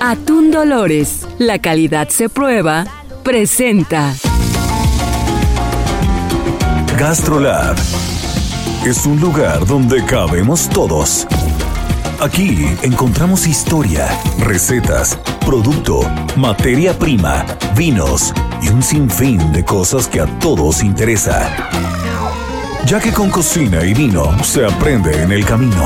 Atún Dolores. La calidad se prueba. Presenta. GastroLab es un lugar donde cabemos todos. Aquí encontramos historia, recetas, producto, materia prima, vinos y un sinfín de cosas que a todos interesa. Ya que con cocina y vino se aprende en el camino.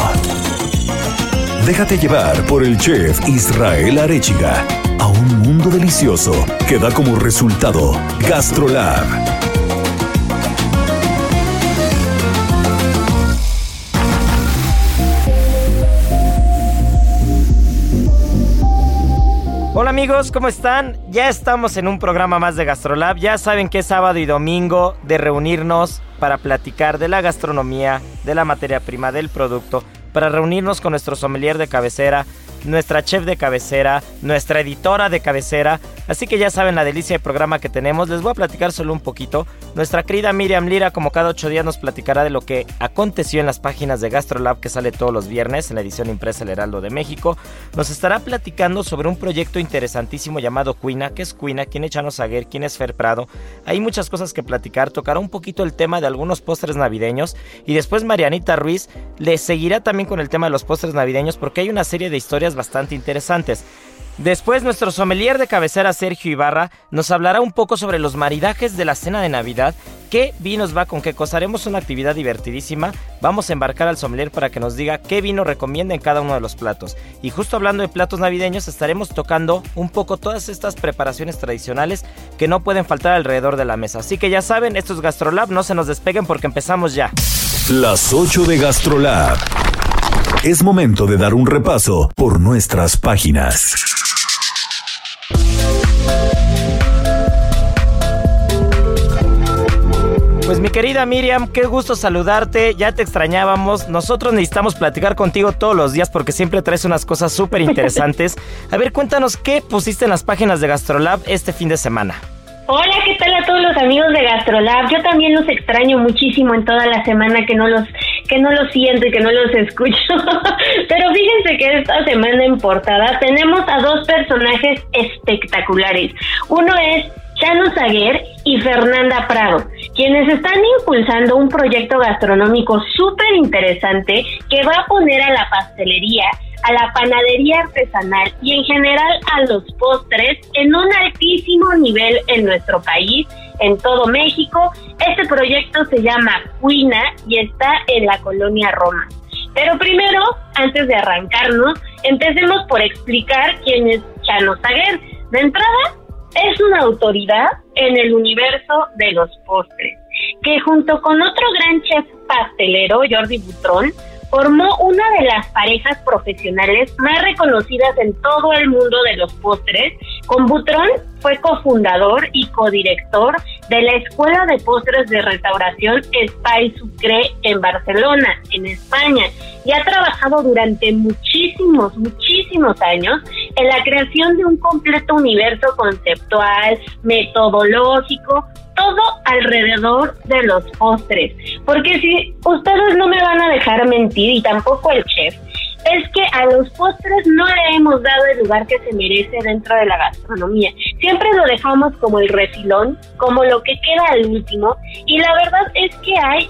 Déjate llevar por el chef Israel Arechiga a un mundo delicioso que da como resultado GastroLab. Hola amigos, ¿cómo están? Ya estamos en un programa más de GastroLab. Ya saben que es sábado y domingo de reunirnos para platicar de la gastronomía, de la materia prima, del producto, para reunirnos con nuestro sommelier de cabecera, nuestra chef de cabecera, nuestra editora de cabecera. Así que ya saben la delicia de programa que tenemos. Les voy a platicar solo un poquito. Nuestra querida Miriam Lira, como cada ocho días, nos platicará de lo que aconteció en las páginas de GastroLab que sale todos los viernes en la edición impresa El Heraldo de México. Nos estará platicando sobre un proyecto interesantísimo llamado Cuina. ¿Qué es Cuina? ¿Quién es Chano Saguer? ¿Quién es Fer Prado? Hay muchas cosas que platicar. Tocará un poquito el tema de algunos postres navideños. Y después Marianita Ruiz le seguirá también con el tema de los postres navideños porque hay una serie de historias bastante interesantes. Después nuestro sommelier de cabecera Sergio Ibarra nos hablará un poco sobre los maridajes de la cena de Navidad, qué vinos va con qué cosa. Haremos una actividad divertidísima. Vamos a embarcar al sommelier para que nos diga qué vino recomienda en cada uno de los platos. Y justo hablando de platos navideños, estaremos tocando un poco todas estas preparaciones tradicionales que no pueden faltar alrededor de la mesa. Así que ya saben, esto es GastroLab, no se nos despeguen porque empezamos ya. Las 8 de GastroLab. Es momento de dar un repaso por nuestras páginas. Pues mi querida Miriam, qué gusto saludarte, ya te extrañábamos, nosotros necesitamos platicar contigo todos los días porque siempre traes unas cosas súper interesantes. A ver, cuéntanos qué pusiste en las páginas de GastroLab este fin de semana. Hola, ¿qué tal a todos los amigos de GastroLab? Yo también los extraño muchísimo en toda la semana que no los que no los siento y que no los escucho. Pero fíjense que esta semana en portada tenemos a dos personajes espectaculares. Uno es Chano Zaguer y Fernanda Prado, quienes están impulsando un proyecto gastronómico súper interesante que va a poner a la pastelería, a la panadería artesanal y en general a los postres en un altísimo nivel en nuestro país, en todo México. Este proyecto se llama Cuina y está en la colonia Roma. Pero primero, antes de arrancarnos, empecemos por explicar quién es Chano Zaguer. De entrada, es una autoridad en el universo de los postres, que junto con otro gran chef pastelero, Jordi Butrón, formó una de las parejas profesionales más reconocidas en todo el mundo de los postres. Con Butrón fue cofundador y codirector de la Escuela de Postres de Restauración Espai Sucre en Barcelona, en España, y ha trabajado durante muchísimos, muchísimos años en la creación de un completo universo conceptual, metodológico, todo alrededor de los postres. Porque si ustedes no me van a dejar mentir y tampoco el chef, es que a los postres no le hemos dado el lugar que se merece dentro de la gastronomía. Siempre lo dejamos como el refilón, como lo que queda al último, y la verdad es que hay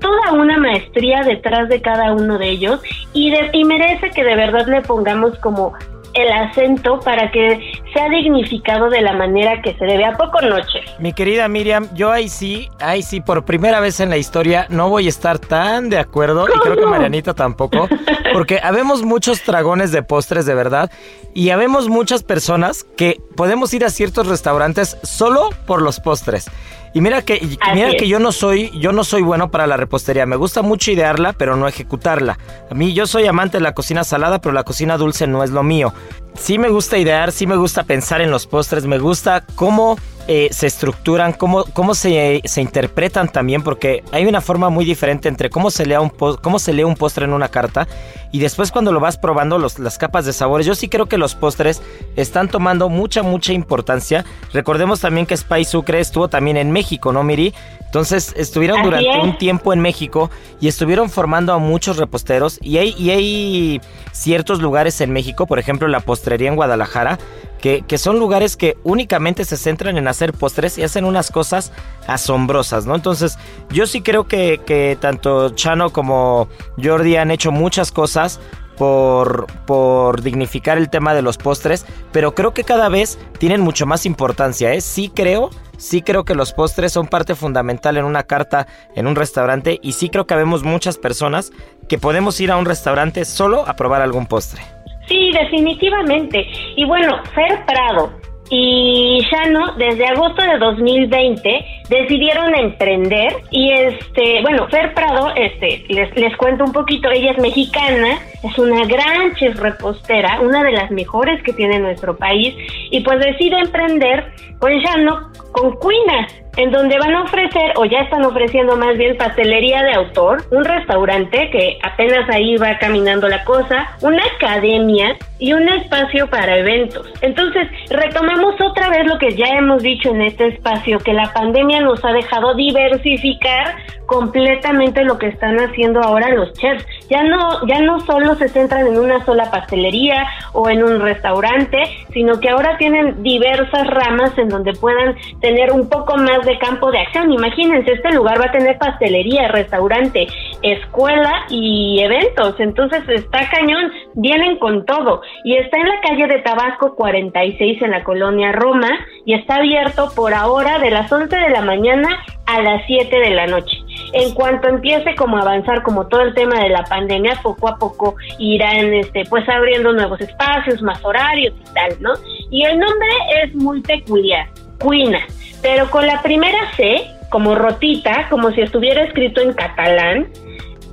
toda una maestría detrás de cada uno de ellos y, de, y merece que de verdad le pongamos como el acento para que sea dignificado de la manera que se debe. ¿A poco noche? Mi querida Miriam, yo ahí sí, ahí sí, por primera vez en la historia no voy a estar tan de acuerdo y creo que Marianita tampoco, porque habemos muchos dragones de postres de verdad y habemos muchas personas que podemos ir a ciertos restaurantes solo por los postres. Y mira que, mira que yo no soy, yo no soy bueno para la repostería. Me gusta mucho idearla, pero no ejecutarla. A mí yo soy amante de la cocina salada, pero la cocina dulce no es lo mío. Sí me gusta idear, sí me gusta pensar en los postres, me gusta cómo eh, se estructuran, cómo, cómo se, se, interpretan también, porque hay una forma muy diferente entre cómo se, lee un cómo se lee un postre en una carta y después cuando lo vas probando los, las capas de sabores. Yo sí creo que los postres están tomando mucha, mucha importancia. Recordemos también que Spice Sucre estuvo también en México, ¿no, Miri? Entonces estuvieron durante un tiempo en México y estuvieron formando a muchos reposteros y hay, y hay ciertos lugares en México, por ejemplo la postrería en Guadalajara, que, que, son lugares que únicamente se centran en hacer postres y hacen unas cosas asombrosas, ¿no? Entonces yo sí creo que, que tanto Chano como Jordi han hecho muchas cosas por, por dignificar el tema de los postres, pero creo que cada vez tienen mucho más importancia, ¿eh? Sí creo, sí creo que los postres son parte fundamental en una carta, en un restaurante, y sí creo que vemos muchas personas que podemos ir a un restaurante solo a probar algún postre. Sí, definitivamente. Y bueno, Fer Prado, y Shano desde agosto de 2020 decidieron emprender y este bueno Fer Prado este les, les cuento un poquito. Ella es mexicana es una gran chef repostera una de las mejores que tiene nuestro país. Y pues decide emprender con Shano con Cuina en donde van a ofrecer, o ya están ofreciendo más bien, pastelería de autor, un restaurante que apenas ahí va caminando la cosa, una academia y un espacio para eventos. Entonces, retomamos otra vez lo que ya hemos dicho en este espacio, que la pandemia nos ha dejado diversificar completamente lo que están haciendo ahora los chefs. Ya no, ya no solo se centran en una sola pastelería o en un restaurante, sino que ahora tienen diversas ramas en donde puedan tener un poco más de campo de acción. Imagínense, este lugar va a tener pastelería, restaurante, escuela y eventos. Entonces está cañón, vienen con todo. Y está en la calle de Tabasco 46 en la colonia Roma y está abierto por ahora de las 11 de la mañana a las 7 de la noche. En cuanto empiece como avanzar como todo el tema de la pandemia, poco a poco irán este pues abriendo nuevos espacios, más horarios y tal, ¿no? Y el nombre es muy peculiar, Cuina, pero con la primera C como rotita, como si estuviera escrito en catalán,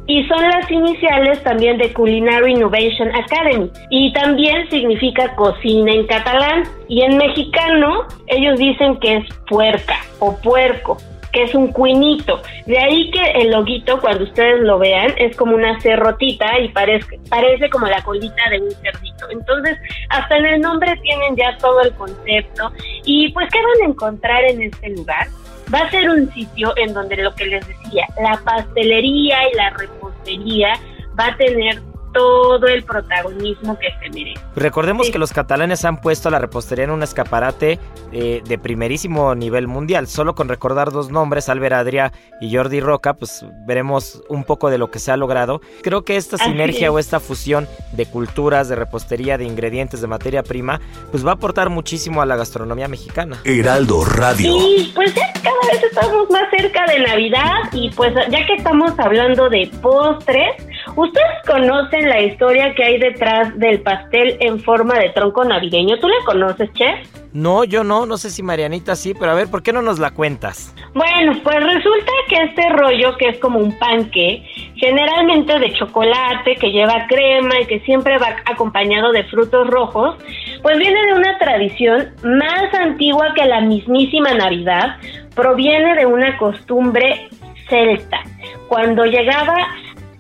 y son las iniciales también de Culinary Innovation Academy. Y también significa cocina en catalán. Y en mexicano ellos dicen que es puerca o puerco que es un cuinito. De ahí que el loguito, cuando ustedes lo vean, es como una cerrotita y parece, parece como la colita de un cerdito. Entonces, hasta en el nombre tienen ya todo el concepto. Y pues, ¿qué van a encontrar en este lugar? Va a ser un sitio en donde lo que les decía, la pastelería y la repostería va a tener todo el protagonismo que se merece. Recordemos que los catalanes han puesto a la repostería en un escaparate eh, de primerísimo nivel mundial. Solo con recordar dos nombres, Albert Adria y Jordi Roca, pues veremos un poco de lo que se ha logrado. Creo que esta sinergia o esta fusión de culturas, de repostería, de ingredientes, de materia prima, pues va a aportar muchísimo a la gastronomía mexicana. Heraldo Radio. Y pues ya cada vez estamos más cerca de Navidad y pues ya que estamos hablando de postres, ¿ustedes conocen la historia que hay detrás del pastel en forma de tronco navideño. ¿Tú la conoces, Chef? No, yo no, no sé si Marianita sí, pero a ver, ¿por qué no nos la cuentas? Bueno, pues resulta que este rollo, que es como un panque, generalmente de chocolate, que lleva crema y que siempre va acompañado de frutos rojos, pues viene de una tradición más antigua que la mismísima Navidad, proviene de una costumbre celta. Cuando llegaba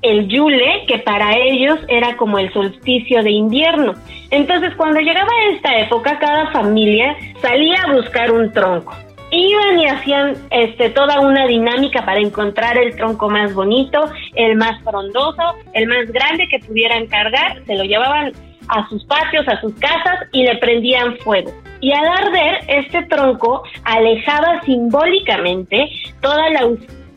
el Yule, que para ellos era como el solsticio de invierno. Entonces, cuando llegaba esta época, cada familia salía a buscar un tronco. Iban y hacían este, toda una dinámica para encontrar el tronco más bonito, el más frondoso, el más grande que pudieran cargar, se lo llevaban a sus patios, a sus casas y le prendían fuego. Y al arder, este tronco alejaba simbólicamente toda la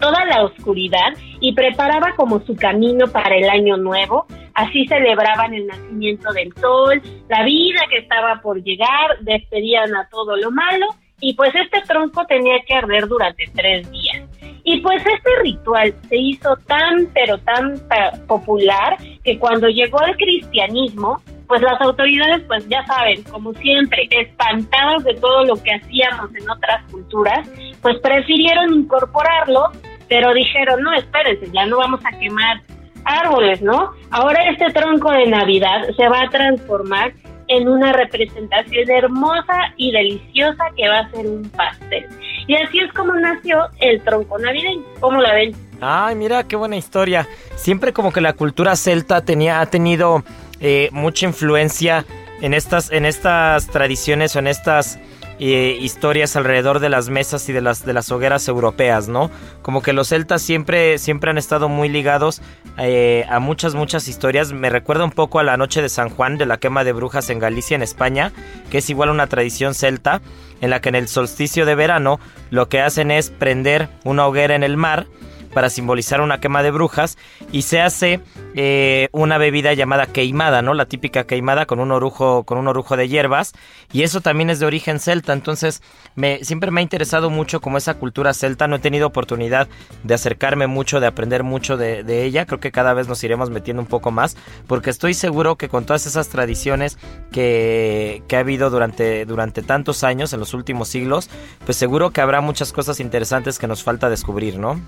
toda la oscuridad y preparaba como su camino para el año nuevo. Así celebraban el nacimiento del sol, la vida que estaba por llegar, despedían a todo lo malo y pues este tronco tenía que arder durante tres días. Y pues este ritual se hizo tan pero tan popular que cuando llegó el cristianismo, pues las autoridades, pues ya saben, como siempre, espantados de todo lo que hacíamos en otras culturas, pues prefirieron incorporarlo, pero dijeron, no, espérense, ya no vamos a quemar árboles, ¿no? Ahora este tronco de Navidad se va a transformar en una representación hermosa y deliciosa que va a ser un pastel. Y así es como nació el tronco navideño. ¿Cómo la ven? Ay, mira qué buena historia. Siempre como que la cultura celta tenía, ha tenido eh, mucha influencia en estas, en estas tradiciones o en estas eh, historias alrededor de las mesas y de las, de las hogueras europeas, ¿no? Como que los celtas siempre, siempre han estado muy ligados eh, a muchas, muchas historias. Me recuerda un poco a la noche de San Juan de la quema de brujas en Galicia, en España, que es igual una tradición celta, en la que en el solsticio de verano lo que hacen es prender una hoguera en el mar para simbolizar una quema de brujas y se hace eh, una bebida llamada queimada, ¿no? La típica queimada con un orujo, con un orujo de hierbas y eso también es de origen celta, entonces me, siempre me ha interesado mucho como esa cultura celta, no he tenido oportunidad de acercarme mucho, de aprender mucho de, de ella, creo que cada vez nos iremos metiendo un poco más, porque estoy seguro que con todas esas tradiciones que, que ha habido durante, durante tantos años, en los últimos siglos, pues seguro que habrá muchas cosas interesantes que nos falta descubrir, ¿no?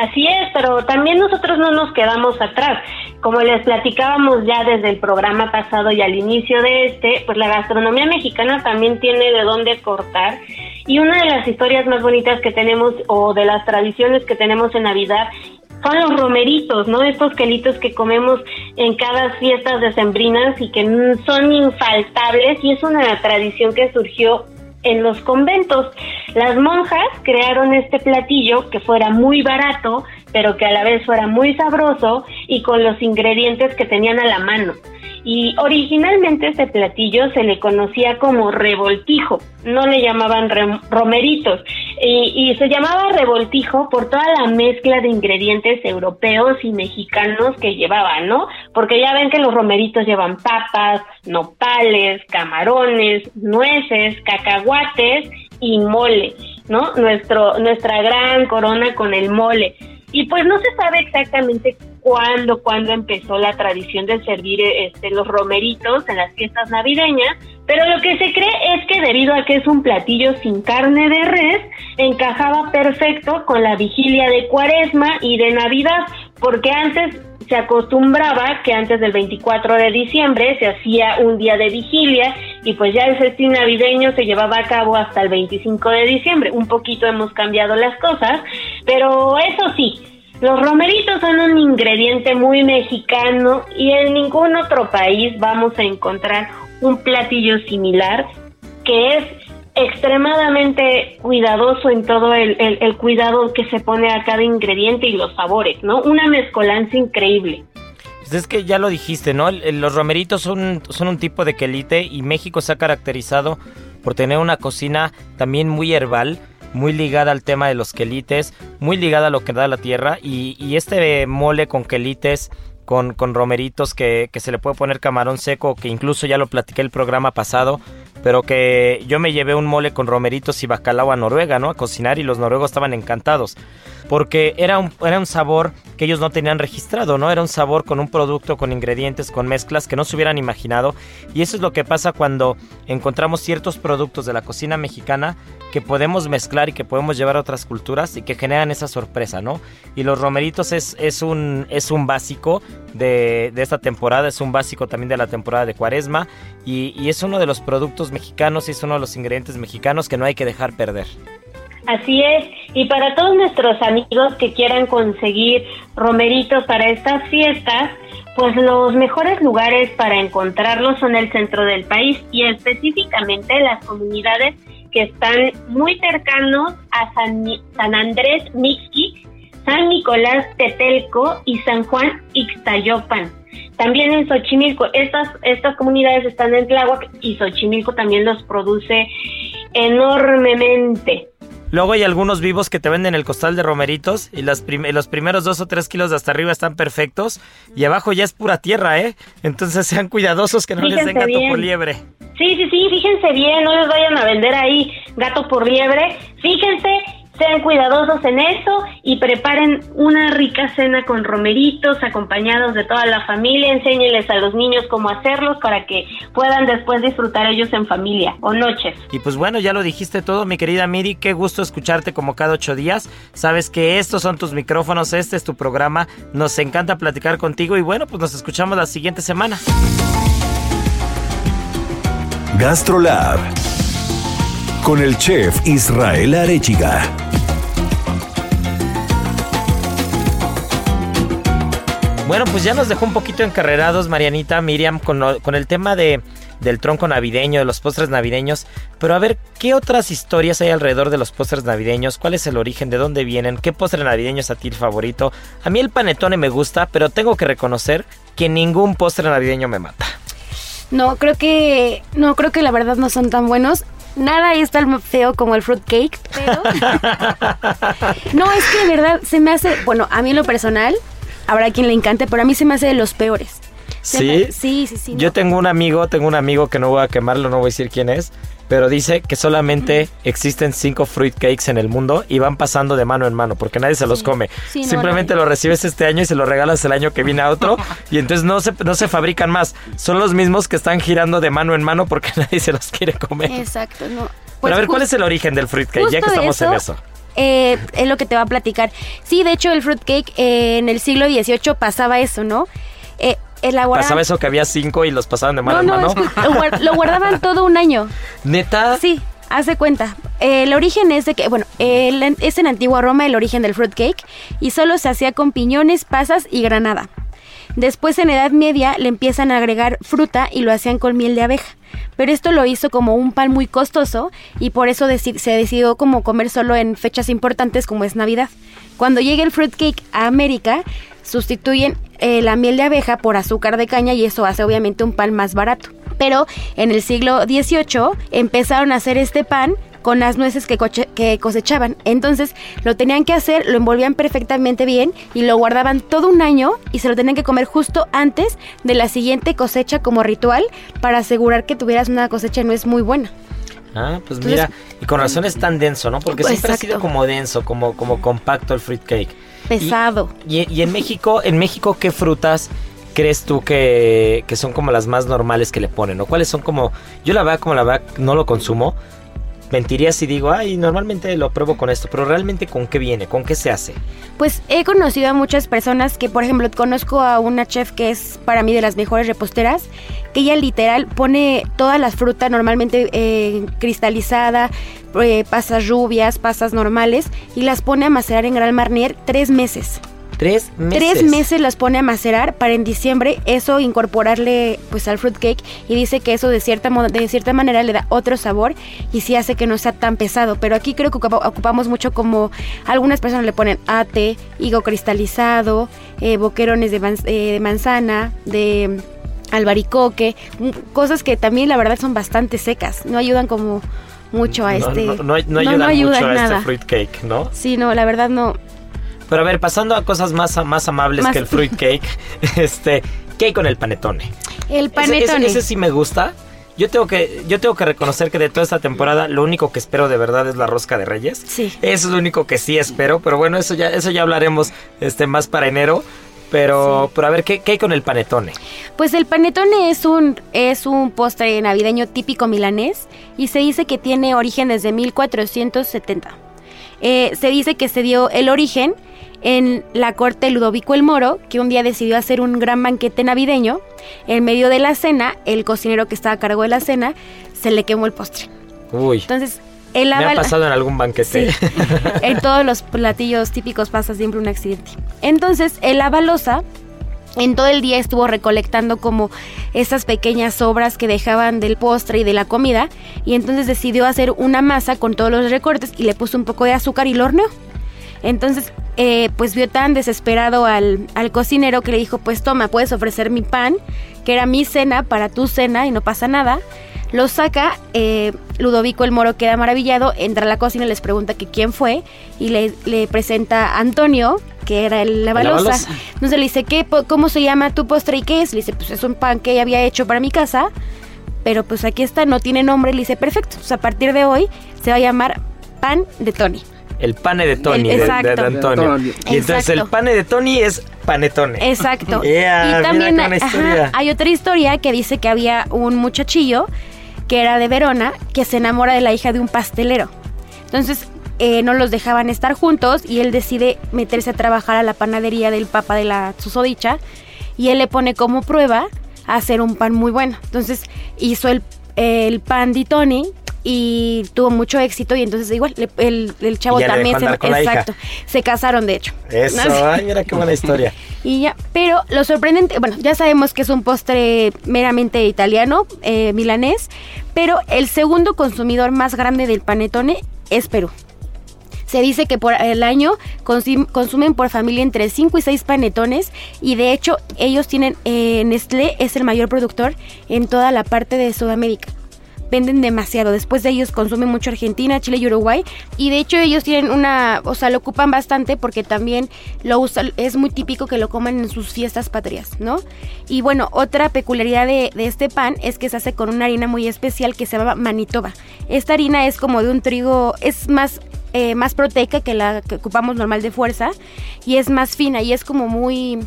Así es, pero también nosotros no nos quedamos atrás. Como les platicábamos ya desde el programa pasado y al inicio de este, pues la gastronomía mexicana también tiene de dónde cortar. Y una de las historias más bonitas que tenemos o de las tradiciones que tenemos en Navidad son los romeritos, ¿no? Estos quelitos que comemos en cada fiestas decembrinas y que son infaltables y es una tradición que surgió en los conventos. Las monjas crearon este platillo que fuera muy barato, pero que a la vez fuera muy sabroso y con los ingredientes que tenían a la mano. Y originalmente este platillo se le conocía como revoltijo, no le llamaban romeritos. Y, se llamaba revoltijo por toda la mezcla de ingredientes europeos y mexicanos que llevaban, ¿no? Porque ya ven que los romeritos llevan papas, nopales, camarones, nueces, cacahuates y mole, ¿no? Nuestro, nuestra gran corona con el mole. Y pues no se sabe exactamente cuándo, cuándo empezó la tradición de servir este, los romeritos en las fiestas navideñas, pero lo que se cree es que debido a que es un platillo sin carne de res, encajaba perfecto con la vigilia de cuaresma y de Navidad, porque antes se acostumbraba que antes del 24 de diciembre se hacía un día de vigilia y pues ya el festín navideño se llevaba a cabo hasta el 25 de diciembre. Un poquito hemos cambiado las cosas, pero eso sí, los romeritos son un ingrediente muy mexicano y en ningún otro país vamos a encontrar un platillo similar que es extremadamente cuidadoso en todo el, cuidado que se pone a cada ingrediente y los sabores, ¿no? Una mezcolanza increíble. Pues es que ya lo dijiste, ¿no? Los romeritos son, son un tipo de quelite y México se ha caracterizado por tener una cocina también muy herbal, muy ligada al tema de los quelites, muy ligada a lo que da la tierra y, y este mole con quelites con, con romeritos que, que, se le puede poner camarón seco, que incluso ya lo platiqué el programa pasado, pero que yo me llevé un mole con romeritos y bacalao a Noruega, ¿no? A cocinar y los noruegos estaban encantados. Porque era un, era un sabor que ellos no tenían registrado, ¿no? Era un sabor con un producto, con ingredientes, con mezclas que no se hubieran imaginado. Y eso es lo que pasa cuando encontramos ciertos productos de la cocina mexicana que podemos mezclar y que podemos llevar a otras culturas y que generan esa sorpresa, ¿no? Y los romeritos es, es, un, es un básico de, de, esta temporada, es un básico también de la temporada de cuaresma y, y es uno de los productos mexicanos y es uno de los ingredientes mexicanos que no hay que dejar perder. Así es, y para todos nuestros amigos que quieran conseguir romeritos para estas fiestas, pues los mejores lugares para encontrarlos son el centro del país y específicamente las comunidades que están muy cercanos a San, San Andrés Mixqui, San Nicolás Tetelco y San Juan Ixtayopan. También en Xochimilco, estas, estas comunidades están en Tláhuac y Xochimilco también los produce enormemente. Luego hay algunos vivos que te venden el costal de romeritos y los primeros dos o tres kilos de hasta arriba están perfectos y abajo ya es pura tierra, ¿eh? Entonces sean cuidadosos que no les den gato por liebre. Sí, sí, sí, fíjense bien, no les vayan a vender ahí gato por liebre. Fíjense sean cuidadosos en eso y preparen una rica cena con romeritos acompañados de toda la familia, enséñenles a los niños cómo hacerlos para que puedan después disfrutar ellos en familia o noches. Y pues bueno, ya lo dijiste todo, mi querida Miri, qué gusto escucharte como cada ocho días. Sabes que estos son tus micrófonos, este es tu programa, nos encanta platicar contigo y bueno, pues nos escuchamos la siguiente semana. GastroLab con el chef Israel Arechiga. Bueno, pues ya nos dejó un poquito encarrerados Marianita, Miriam, con, con el tema de, del tronco navideño, de los postres navideños. Pero a ver, ¿qué otras historias hay alrededor de los postres navideños? ¿Cuál es el origen? ¿De dónde vienen? ¿Qué postre navideño es a ti el favorito? A mí el panetone me gusta, pero tengo que reconocer que ningún postre navideño me mata. No, creo que. No, creo que la verdad no son tan buenos. Nada es tan feo como el fruit cake, pero. no, es que de verdad se me hace. Bueno, a mí en lo personal, habrá quien le encante, pero a mí se me hace de los peores. ¿Sí? sí, sí, sí. Yo tengo un amigo, tengo un amigo que no voy a quemarlo, no voy a decir quién es, pero dice que solamente existen cinco fruit cakes en el mundo y van pasando de mano en mano porque nadie se los come. Simplemente lo recibes este año y se lo regalas el año que viene a otro y entonces no se, no se fabrican más. Son los mismos que están girando de mano en mano porque nadie se los quiere comer. Exacto, no. pero a ver, pues ¿cuál es el origen del fruit cake? Ya que estamos en eso. Eh, es lo que te va a platicar. Sí, de hecho el fruitcake eh, en el siglo XVIII pasaba eso, ¿no? Eh, Pasaba eso que había cinco y los pasaban de mano en mano. lo, guardaban todo un año. ¿Neta? Sí, hace cuenta. el origen es de que, bueno, es en antigua Roma el origen del fruitcake y solo se hacía con piñones, pasas y granada. Después en Edad Media le empiezan a agregar fruta y lo hacían con miel de abeja. Pero esto lo hizo como un pan muy costoso y por eso se decidió como comer solo en fechas importantes como es Navidad. Cuando llegue el fruitcake a América, sustituyen eh, la miel de abeja por azúcar de caña y eso hace obviamente un pan más barato. Pero en el siglo XVIII empezaron a hacer este pan con las nueces que, que, cosechaban. Entonces lo tenían que hacer, lo envolvían perfectamente bien y lo guardaban todo un año y se lo tenían que comer justo antes de la siguiente cosecha como ritual para asegurar que tuvieras una cosecha no es muy buena. Ah, pues mira, y con razón es tan denso, ¿no? Porque siempre ha sido como denso, como, como compacto el fruitcake. Pesado. Y, en México, en México, ¿qué frutas crees tú que, que, son como las más normales que le ponen? ¿O cuáles son como, yo la verdad, como la verdad, no lo consumo, mentiría si digo, ay, normalmente lo pruebo con esto, pero realmente con qué viene, con qué se hace. Pues he conocido a muchas personas que, por ejemplo, conozco a una chef que es para mí de las mejores reposteras, que ella literal pone todas las frutas normalmente eh, cristalizada, eh, pasas rubias, pasas normales, y las pone a macerar en Gran Marnier tres meses. Tres meses. Tres meses las pone a macerar para en diciembre eso incorporarle pues al fruitcake y dice que eso de cierta, de cierta manera le da otro sabor y sí hace que no sea tan pesado. Pero aquí creo que ocupamos mucho como algunas personas le ponen ate, higo cristalizado, eh, boquerones de, eh, de manzana, de albaricoque, cosas que también la verdad son bastante secas, no ayudan como mucho a este... No, no, ayudan mucho a este fruitcake, ¿no? Sí, no, la verdad no, pero a ver, pasando a cosas más, más amables que el fruit cake, este, ¿qué hay con el panetone? El panetone. Ese, sí me gusta. Yo tengo que yo tengo que reconocer que de toda esta temporada lo único que espero de verdad es la rosca de Reyes. Sí. Eso es lo único que sí espero, pero bueno, eso ya eso ya hablaremos este más para enero. Pero, pero a ver, ¿qué, hay con el panetone? Pues el panetone es un, es un postre navideño típico milanés y se dice que tiene origen desde 1470. Eh, se dice que se dio el origen en la corte de Ludovico el Moro, que un día decidió hacer un gran banquete navideño. En medio de la cena, el cocinero que estaba a cargo de la cena se le quemó el postre. Uy. Entonces, él Me ha pasado en algún banquete. Sí. en todos los platillos típicos pasa siempre un accidente. Entonces, el avalosa en todo el día estuvo recolectando como esas pequeñas obras que dejaban del postre y de la comida y entonces decidió hacer una masa con todos los recortes y le puso un poco de azúcar y lo horneó. Entonces, eh, pues vio tan desesperado al, al, cocinero que le dijo, pues toma, puedes ofrecer mi pan, que era mi cena para tu cena y no pasa nada. Lo saca, eh, Ludovico el Moro queda maravillado, entra a la cocina, les pregunta que quién fue y le, le presenta a Antonio, que era el, la balosa. Entonces le dice, ¿qué, ¿cómo se llama tu postre y qué es? Le dice, pues es un pan que ella había hecho para mi casa, pero pues aquí está, no tiene nombre. Le dice, perfecto, pues a partir de hoy se va a llamar pan de Tony. El pane de Tony, El- de- de, exacto. de Antonio. Y entonces el pane de Tony es panetone. Exacto. Yeah, y también ajá, hay otra historia que dice que había un muchachillo que era de Verona que se enamora de la hija de un pastelero. Entonces eh, no los dejaban estar juntos y él decide meterse a trabajar a la panadería del papa de la susodicha y él le pone como prueba a hacer un pan muy bueno. Entonces hizo el, el pan di Tony y tuvo mucho éxito y entonces igual le- el, el chavo también se, exacto, se casaron de hecho. Eso, ¿No? ay, mira qué buena historia. Y ya, pero lo sorprendente, bueno, ya sabemos que es un postre meramente italiano, eh, milanés, pero el segundo consumidor más grande del panetone es Perú. Se dice que por el año consumen por familia entre 5 y 6 panetones y de hecho ellos tienen, eh, Nestlé es el mayor productor en toda la parte de Sudamérica. Venden demasiado. Después de ellos consumen mucho Argentina, Chile y Uruguay. Y de hecho ellos tienen una, o sea, lo ocupan bastante porque también lo usan, es muy típico que lo coman en sus fiestas patrias, ¿no? Y bueno, otra peculiaridad de, de este pan es que se hace con una harina muy especial que se llama Manitoba. Esta harina es como de un trigo, es más eh, más proteica que la que ocupamos normal de fuerza y es más fina y es como muy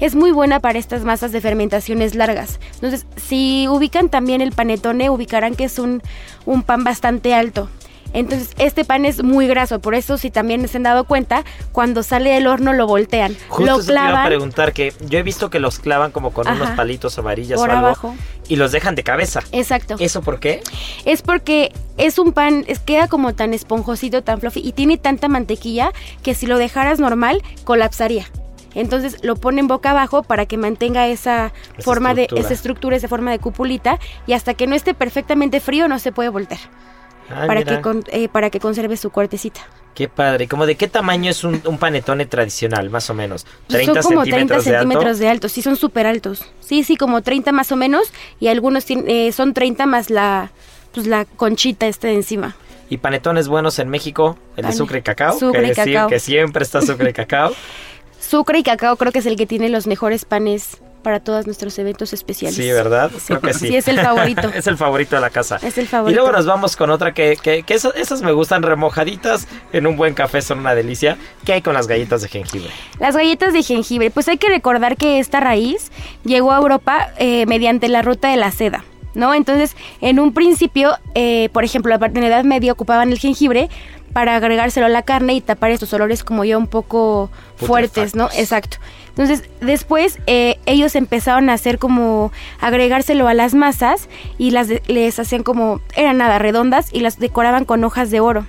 es muy buena para estas masas de fermentaciones largas. Entonces, si ubican también el panetone, ubicarán que es un, un pan bastante alto. Entonces, este pan es muy graso, por eso si también se han dado cuenta, cuando sale del horno lo voltean, Justo lo eso te iba a clavan preguntar que yo he visto que los clavan como con unos palitos o varillas por o algo abajo. y los dejan de cabeza. Exacto. ¿Eso por qué? Es porque es un pan, es, queda como tan esponjosito, tan fluffy y tiene tanta mantequilla que si lo dejaras normal colapsaría. Entonces lo ponen boca abajo para que mantenga esa, Esa forma estructura. de esa estructura, esa forma de cupulita y hasta que no esté perfectamente frío no se puede voltear Ay, para mira, que con- eh, para que conserve su cortecita. Qué padre. ¿Cómo de qué tamaño es un, un panetone tradicional, más o menos? Pues 30 son como 30 centímetros de alto. centímetros de alto, sí son súper altos. Sí, sí, como 30 más o menos y algunos eh, son 30 más la pues la conchita este de encima. ¿Y panetones buenos en México? ¿El de Pane- sucre y cacao? sucre que y cacao. que siempre está sucre y cacao. Sucre y cacao creo que es el que tiene los mejores panes para todos nuestros eventos especiales. Sí, ¿verdad? Creo que sí. Sí, es el favorito. es el favorito de la casa. Es el Y favorito. luego nos vamos con otra que, que, que esas, esas me gustan remojaditas en un buen café, son una delicia. ¿Qué hay con las galletas de jengibre? Las galletas de jengibre. Pues hay que recordar que esta raíz llegó a Europa eh, mediante la ruta de la seda. ¿No? Entonces, en un principio, eh, por ejemplo, de la Edad Media ocupaban el jengibre para agregárselo a la carne y tapar estos olores como ya un poco fuertes, ¿no? Exacto. Entonces, después eh, ellos empezaron a hacer como agregárselo a las masas y las de- les hacían como, eran nada, redondas y las decoraban con hojas de oro.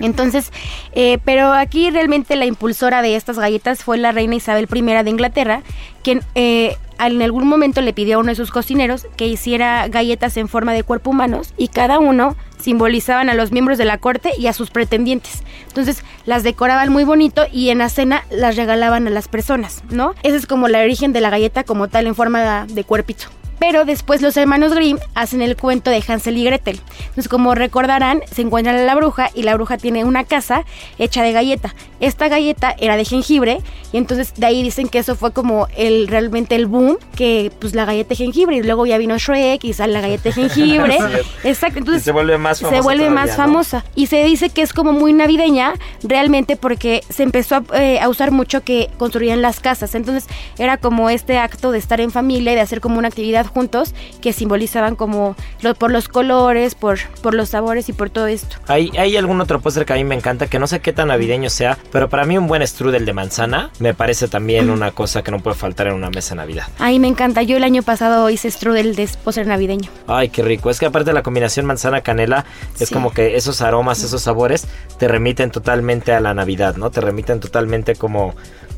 Entonces, eh, pero aquí realmente la impulsora de estas galletas fue la reina Isabel I de Inglaterra, quien eh, en algún momento le pidió a uno de sus cocineros que hiciera galletas en forma de cuerpo humanos y cada uno simbolizaban a los miembros de la corte y a sus pretendientes. Entonces las decoraban muy bonito y en la cena las regalaban a las personas, ¿no? Ese es como el origen de la galleta como tal en forma de cuerpito. Pero después los hermanos Grimm hacen el cuento de Hansel y Gretel. Entonces, como recordarán, se encuentran a la bruja y la bruja tiene una casa hecha de galleta. Esta galleta era de jengibre y entonces de ahí dicen que eso fue como el realmente el boom, que pues la galleta de jengibre y luego ya vino Shrek y sale la galleta de jengibre. Exacto, entonces Y se vuelve más famosa se vuelve todavía, más ¿no? famosa y se dice que es como muy navideña realmente porque se empezó a, eh, a usar mucho que construían las casas entonces era como este acto de estar en familia y de hacer como una actividad juntos que simbolizaban como lo- por los colores por por los sabores y por todo esto ¿Hay, hay algún otro póster que a mí me encanta, que no sé qué tan navideño sea, pero para mí un buen strudel de manzana me parece también una cosa que no puede faltar en una mesa de Navidad. Ay, me encanta. Yo el año pasado hice strudel de postre navideño. Ay, qué rico. Es que aparte de la combinación manzana-canela, es Sí. como que esos aromas, esos sabores, te remiten totalmente a la Navidad, ¿no? Te remiten totalmente como,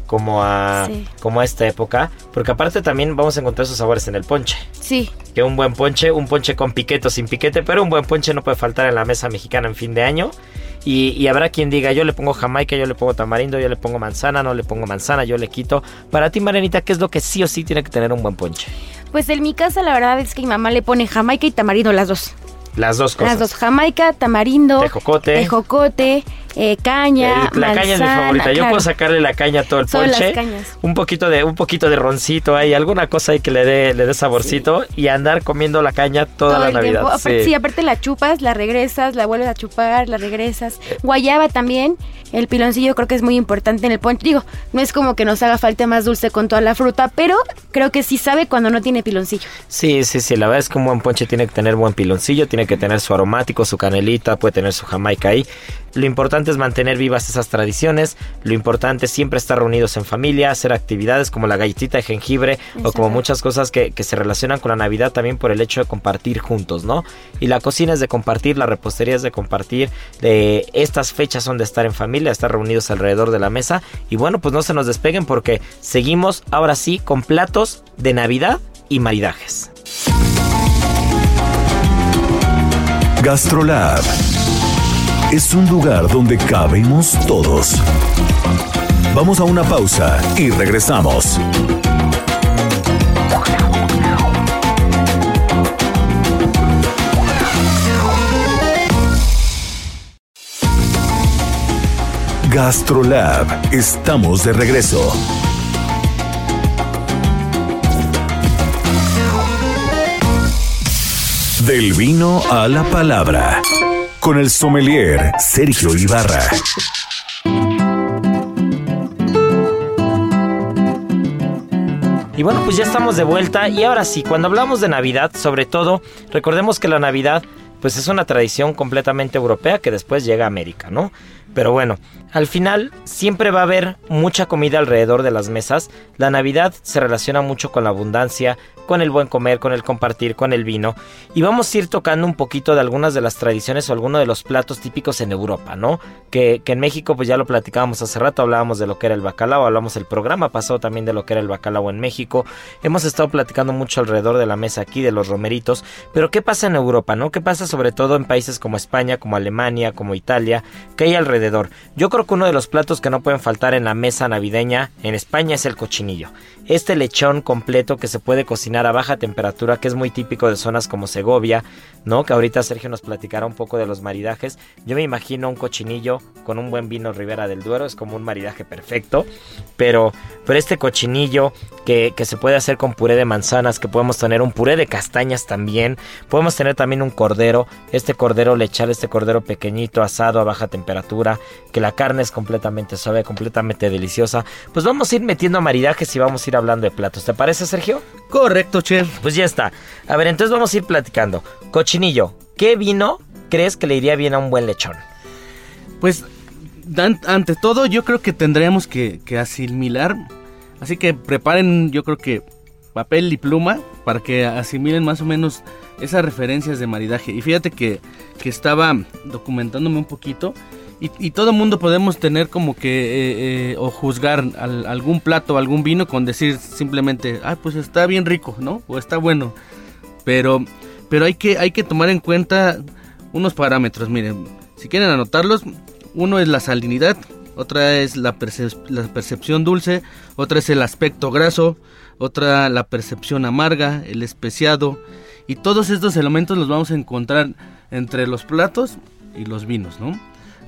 como, a, Sí. como a esta época. Porque aparte también vamos a encontrar esos sabores en el ponche. Sí, Que un buen ponche, un ponche con piquete o sin piquete, pero un buen ponche no puede faltar en la mesa mexicana en fin de año. Y, y habrá quien diga, yo le pongo jamaica, yo le pongo tamarindo, yo le pongo manzana, no le pongo manzana, yo le quito. Para ti, Marianita, ¿qué es lo que sí o sí tiene que tener un buen ponche? pues en mi casa la verdad es que mi mamá le pone jamaica y tamarindo las dos. Las dos cosas. Las dos, jamaica, tamarindo, Tejocote. tejocote, eh, caña, la caña es mi favorita. Yo puedo sacarle la caña a todo el ponche. Un poquito de un poquito de roncito ahí, alguna cosa ahí que le dé le dé saborcito y andar comiendo la caña toda la Navidad. sí. aparte la chupas, la regresas, la vuelves a chupar, la regresas. Guayaba también. El piloncillo creo que es muy importante en el ponche. Digo, no es como que nos haga falta más dulce con toda la fruta, pero creo que sí sabe cuando no tiene piloncillo. Sí, sí, sí. La verdad es que un buen ponche tiene que tener buen piloncillo, tiene que tener su aromático, su canelita, puede tener su jamaica ahí. Lo importante es mantener vivas esas tradiciones. Lo importante es siempre estar reunidos en familia, hacer actividades como la galletita de jengibre o como muchas cosas que, que, se relacionan con la Navidad también por el hecho de compartir juntos, ¿no? Y la cocina es de compartir, la repostería es de compartir. De estas fechas son de estar en familia, estar reunidos alrededor de la mesa. Y bueno, pues no se nos despeguen porque seguimos ahora sí con platos de Navidad y maridajes. Gastrolab es un lugar donde cabemos todos. Vamos a una pausa y regresamos. Gastrolab, estamos de regreso. Del vino a la palabra con el sommelier Sergio Ibarra. Y bueno, pues ya estamos de vuelta y ahora sí, cuando hablamos de Navidad, sobre todo, recordemos que la Navidad pues es una tradición completamente europea que después llega a América, ¿no? Pero bueno, al final siempre va a haber mucha comida alrededor de las mesas. La Navidad se relaciona mucho con la abundancia, con el buen comer, con el compartir, con el vino. Y vamos a ir tocando un poquito de algunas de las tradiciones o algunos de los platos típicos en Europa, ¿no? Que, en México pues ya lo platicábamos hace rato, hablábamos de lo que era el bacalao, hablamos el programa pasado también de lo que era el bacalao en México. Hemos estado platicando mucho alrededor de la mesa aquí de los romeritos. Pero ¿qué pasa en Europa, no? ¿Qué pasa sobre todo en países como España, como Alemania, como Italia? ¿Qué hay alrededor? Yo creo que uno de los platos que no pueden faltar en la mesa navideña en España es el cochinillo. Este lechón completo que se puede cocinar a baja temperatura, que es muy típico de zonas como Segovia, ¿no? Que ahorita Sergio nos platicará un poco de los maridajes. Yo me imagino un cochinillo con un buen vino Ribera del Duero, es como un maridaje perfecto. Pero, pero este cochinillo que, que se puede hacer con puré de manzanas, que podemos tener un puré de castañas también. Podemos tener también un cordero, este cordero lechal, este cordero pequeñito, asado a baja temperatura, que la carne es completamente suave, completamente deliciosa. Pues vamos a ir metiendo maridajes y vamos a ir hablando de platos. ¿Te parece, Sergio? Correcto, chef. Pues ya está. A ver, entonces vamos a ir platicando. Cochinillo, ¿qué vino crees que le iría bien a un buen lechón? Pues, ante todo, yo creo que tendríamos que, asimilar. Así que preparen, yo creo que papel y pluma para que asimilen más o menos esas referencias de maridaje. Y fíjate que, que estaba documentándome un poquito y, todo mundo podemos tener como que eh, eh, o juzgar algún plato algún vino con decir simplemente, ah, pues está bien rico, ¿no? O está bueno. Pero, pero hay, que, hay que tomar en cuenta unos parámetros. Miren, si quieren anotarlos, uno es la salinidad, otra es la, la percepción dulce, otra es el aspecto graso, otra la percepción amarga, el especiado. Y todos estos elementos los vamos a encontrar entre los platos y los vinos, ¿no?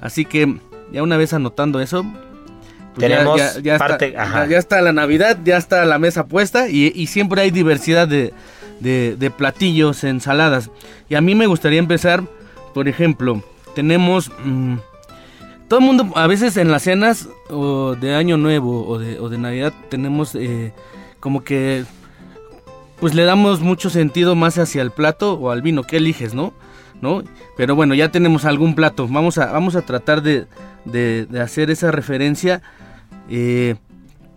Así que ya una vez anotando eso, pues tenemos ya, parte, está, ya, está, la Navidad, ya está la mesa puesta y, siempre hay diversidad de, de, platillos, ensaladas. Y a mí me gustaría empezar, por ejemplo, tenemos... Mm, todo el mundo, a veces en las cenas o de Año Nuevo o de, o de Navidad, tenemos eh, como que... Pues le damos mucho sentido más hacia el plato o al vino. ¿Qué eliges, no? ¿No? Pero bueno, ya tenemos algún plato. Vamos a, vamos a tratar de, de, hacer esa referencia. Eh,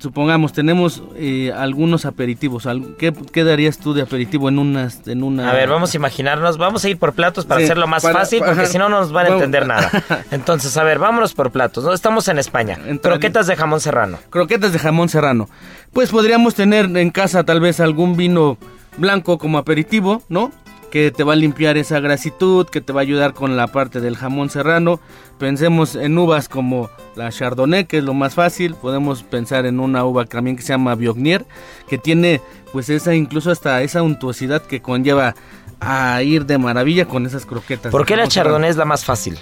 supongamos, tenemos eh, algunos aperitivos. ¿Qué, ¿Qué, darías tú de aperitivo en, unas, en una...? A ver, vamos a imaginarnos. Vamos a ir por platos para hacerlo más fácil, porque si no, no nos van a entender nada. Entonces, a ver, vámonos por platos. ¿no? Estamos en España. croquetas de jamón serrano. Croquetas de jamón serrano. Pues podríamos tener en casa tal vez algún vino blanco como aperitivo, ¿no? Que te va a limpiar esa grasitud, que te va a ayudar con la parte del jamón serrano. Pensemos en uvas como la Chardonnay, que es lo más fácil. Podemos pensar en una uva también que se llama Biognier, que tiene pues esa incluso hasta esa untuosidad que conlleva a ir de maravilla con esas croquetas. ¿Por qué la Chardonnay es la más fácil?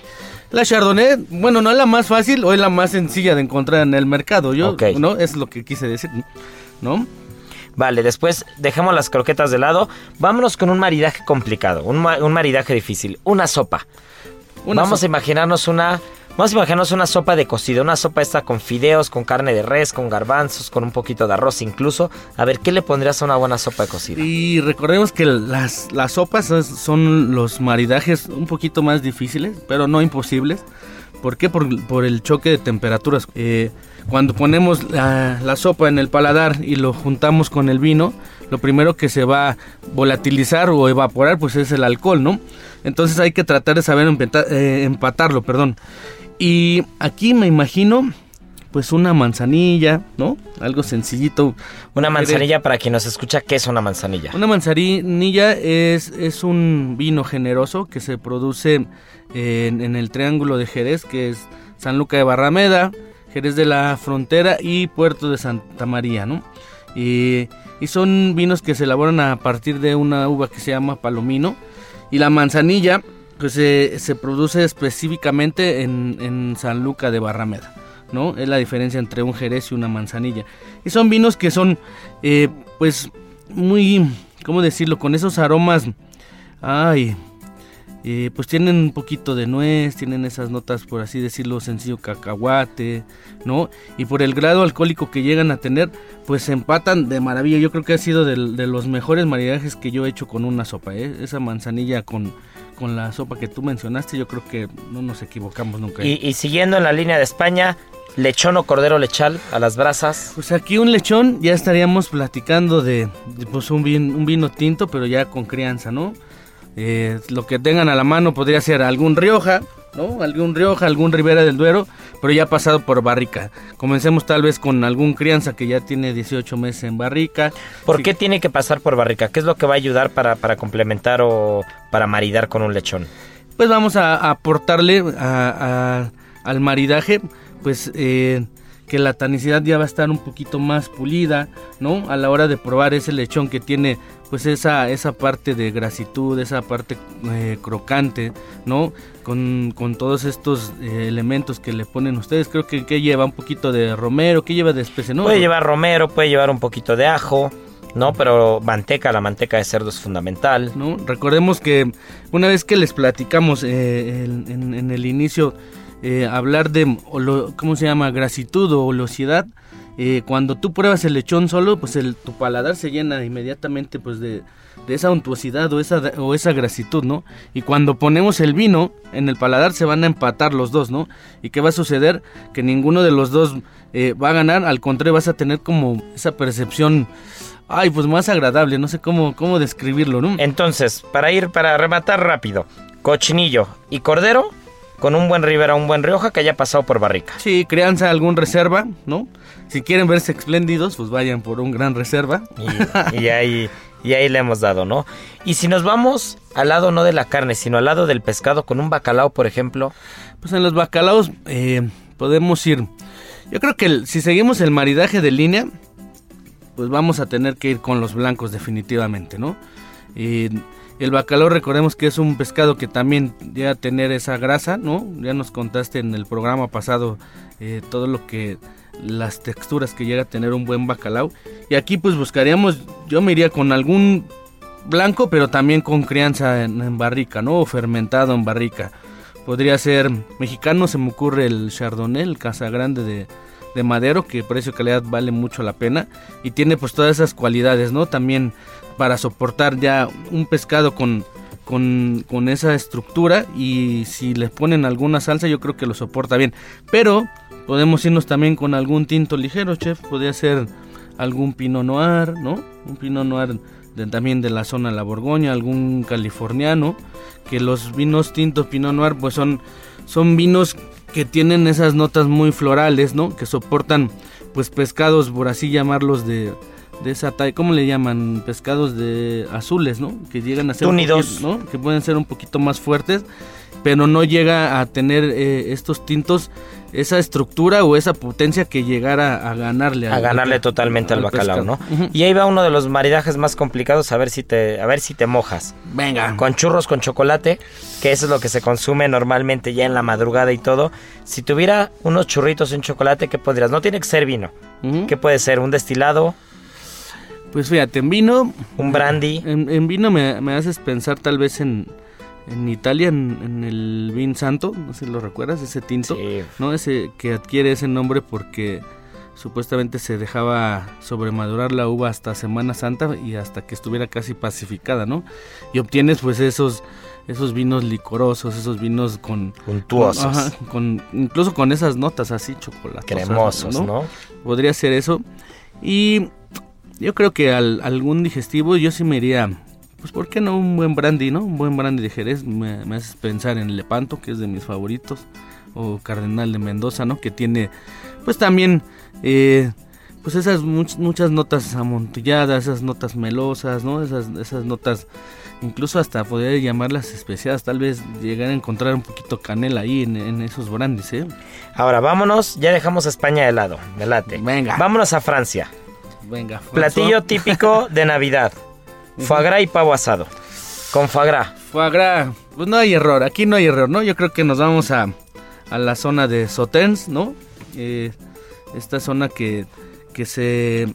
La Chardonnay, bueno, no es la más fácil o es la más sencilla de encontrar en el mercado. Yo. ¿no? Es lo que quise decir, ¿no? Vale, después dejemos las croquetas de lado. Vámonos con un maridaje complicado, un, ma- un maridaje difícil. Una sopa. Una vamos sopa. a imaginarnos una. Vamos a imaginarnos una sopa de cocido, una sopa esta con fideos, con carne de res, con garbanzos, con un poquito de arroz incluso. A ver, ¿qué le pondrías a una buena sopa de cocido? Y recordemos que las, las sopas son los maridajes un poquito más difíciles, pero no imposibles. ¿Por qué? Por, por el choque de temperaturas. Eh, cuando ponemos la, la sopa en el paladar y lo juntamos con el vino, lo primero que se va a volatilizar o evaporar pues es el alcohol, ¿no? Entonces hay que tratar de saber empeta- eh, empatarlo, perdón. Y aquí me imagino pues una manzanilla, ¿no? Algo sencillito. Una manzanilla, para quien nos escucha, ¿qué es una manzanilla? Una manzanilla es, es un vino generoso que se produce en, en el Triángulo de Jerez, que es San Luca de Barrameda, Jerez de la Frontera y Puerto de Santa María, ¿no? Y, y son vinos que se elaboran a partir de una uva que se llama palomino. Y la manzanilla pues, se- se produce específicamente en, en San Luca de Barrameda. ¿no? Es la diferencia entre un jerez y una manzanilla. Y son vinos que son, eh, pues, muy, ¿cómo decirlo? Con esos aromas, ay, eh, pues tienen un poquito de nuez, tienen esas notas, por así decirlo, sencillo cacahuate, ¿no? Y por el grado alcohólico que llegan a tener, pues se empatan de maravilla. Yo creo que ha sido de, los mejores maridajes que yo he hecho con una sopa, ¿eh? Esa manzanilla con, con la sopa que tú mencionaste, yo creo que no nos equivocamos nunca. ¿eh? Y, y siguiendo en la línea de España, lechón o cordero lechal a las brasas. Pues aquí un lechón ya estaríamos platicando de, de, pues un, vin- un vino tinto, pero ya con crianza, ¿no? Eh, lo que tengan a la mano podría ser algún Rioja, ¿no? Algún Rioja, algún Ribera del Duero, pero ya pasado por barrica. Comencemos tal vez con algún crianza que ya tiene 18 meses en barrica. ¿Por Sí. qué tiene que pasar por barrica? ¿Qué es lo que va a ayudar para, para complementar o para maridar con un lechón? Pues vamos a, aportarle a- a- al maridaje, pues eh, que la tanicidad ya va a estar un poquito más pulida, ¿no? A la hora de probar ese lechón que tiene pues esa, esa parte de grasitud, esa parte eh, crocante, ¿no? Con, con todos estos eh, elementos que le ponen ustedes, creo que, que lleva un poquito de romero, que lleva de especie, ¿no? Puede llevar romero, puede llevar un poquito de ajo, ¿no? Pero manteca, la manteca de cerdo es fundamental. ¿no? Recordemos que una vez que les platicamos eh, en, en el inicio eh, hablar de, ¿cómo se llama? Grasitud o olosidad, eh, cuando tú pruebas el lechón solo, pues el, tu paladar se llena inmediatamente pues de, de esa untuosidad o esa, o esa grasitud, ¿no? Y cuando ponemos el vino en el paladar se van a empatar los dos, ¿no? ¿Y qué va a suceder? Que ninguno de los dos eh, va a ganar, al contrario vas a tener como esa percepción, ay, pues más agradable, no sé cómo, cómo describirlo, ¿no? Entonces, para ir, para rematar rápido, cochinillo y cordero con un buen Ribera, un buen Rioja que haya pasado por barrica. Sí, crianza, algún reserva, ¿no? Si quieren verse espléndidos, pues vayan por un gran reserva. Y, y ahí, y ahí le hemos dado, ¿no? Y si nos vamos al lado no de la carne, sino al lado del pescado con un bacalao, por ejemplo, Pues en los bacalaos eh, podemos ir. Yo creo que el- si seguimos el maridaje de línea, pues vamos a tener que ir con los blancos definitivamente, ¿no? Y el bacalao recordemos que es un pescado que también llega a tener esa grasa, ¿no? Ya nos contaste en el programa pasado eh, todo lo que las texturas que llega a tener un buen bacalao. Y aquí pues buscaríamos, yo me iría con algún blanco, pero también con crianza en, barrica, ¿no? O fermentado en barrica. Podría ser mexicano, se me ocurre el Chardonnay, el Casa Grande de, de Madero, que precio calidad vale mucho la pena. Y tiene pues todas esas cualidades, ¿no? También para soportar ya un pescado con, con, con esa estructura. Y si le ponen alguna salsa, yo creo que lo soporta bien. Pero podemos irnos también con algún tinto ligero, chef. Podría ser algún Pinot Noir, ¿no? Un Pinot Noir de- también de la zona de la Borgoña, algún californiano, que los vinos tintos Pinot Noir pues son, son vinos que tienen esas notas muy florales, ¿no? Que soportan pues pescados, por así llamarlos, de, de esa talla, ¿cómo le llaman? Pescados de azules, ¿no? Que llegan a ser Túnidos. ¿no? Que pueden ser un poquito más fuertes, pero no llega a tener eh, estos tintos esa estructura o esa potencia que llegara a ganarle a ganarle totalmente al, bacalao, ¿no? Y ahí va uno de los maridajes más complicados, a ver si te a ver si te mojas. Venga. Con churros con chocolate, que eso es lo que se consume normalmente ya en la madrugada y todo. Si tuviera unos churritos en chocolate, ¿qué podrías? No tiene que ser vino. ¿Qué puede ser? ¿Un destilado? Pues fíjate, en vino... ¿Un brandy? En, vino me, me haces pensar tal vez en en Italia, en, el vin santo, no sé si lo recuerdas, ese tinto, ¿no? Ese que adquiere ese nombre porque supuestamente se dejaba sobremadurar la uva hasta Semana Santa y hasta que estuviera casi pacificada, ¿no? Y obtienes pues esos esos vinos licorosos, esos vinos con puntuosos, con, incluso con esas notas así chocolate cremosos, ¿no? Podría ser eso. Y yo creo que al, algún digestivo yo sí me iría pues ¿por qué no un buen brandy, no? Un buen brandy de Jerez me, me hace pensar en Lepanto, que es de mis favoritos, o Cardenal de Mendoza, ¿no? Que tiene, pues también, eh, pues esas muchas notas amontilladas, esas notas melosas, ¿no? Esas, esas notas, incluso hasta poder llamarlas especiadas, tal vez llegar a encontrar un poquito canela ahí en, esos brandis, ¿eh? Ahora, vámonos, ya dejamos España de lado, me late. Venga. Vámonos a Francia. Venga. Platillo típico de Navidad. Foie y pavo asado. Con foie gras. pues no hay error, aquí no hay error, ¿no? Yo creo que nos vamos a, a la zona de Sotens, ¿no? Eh, esta zona que, que se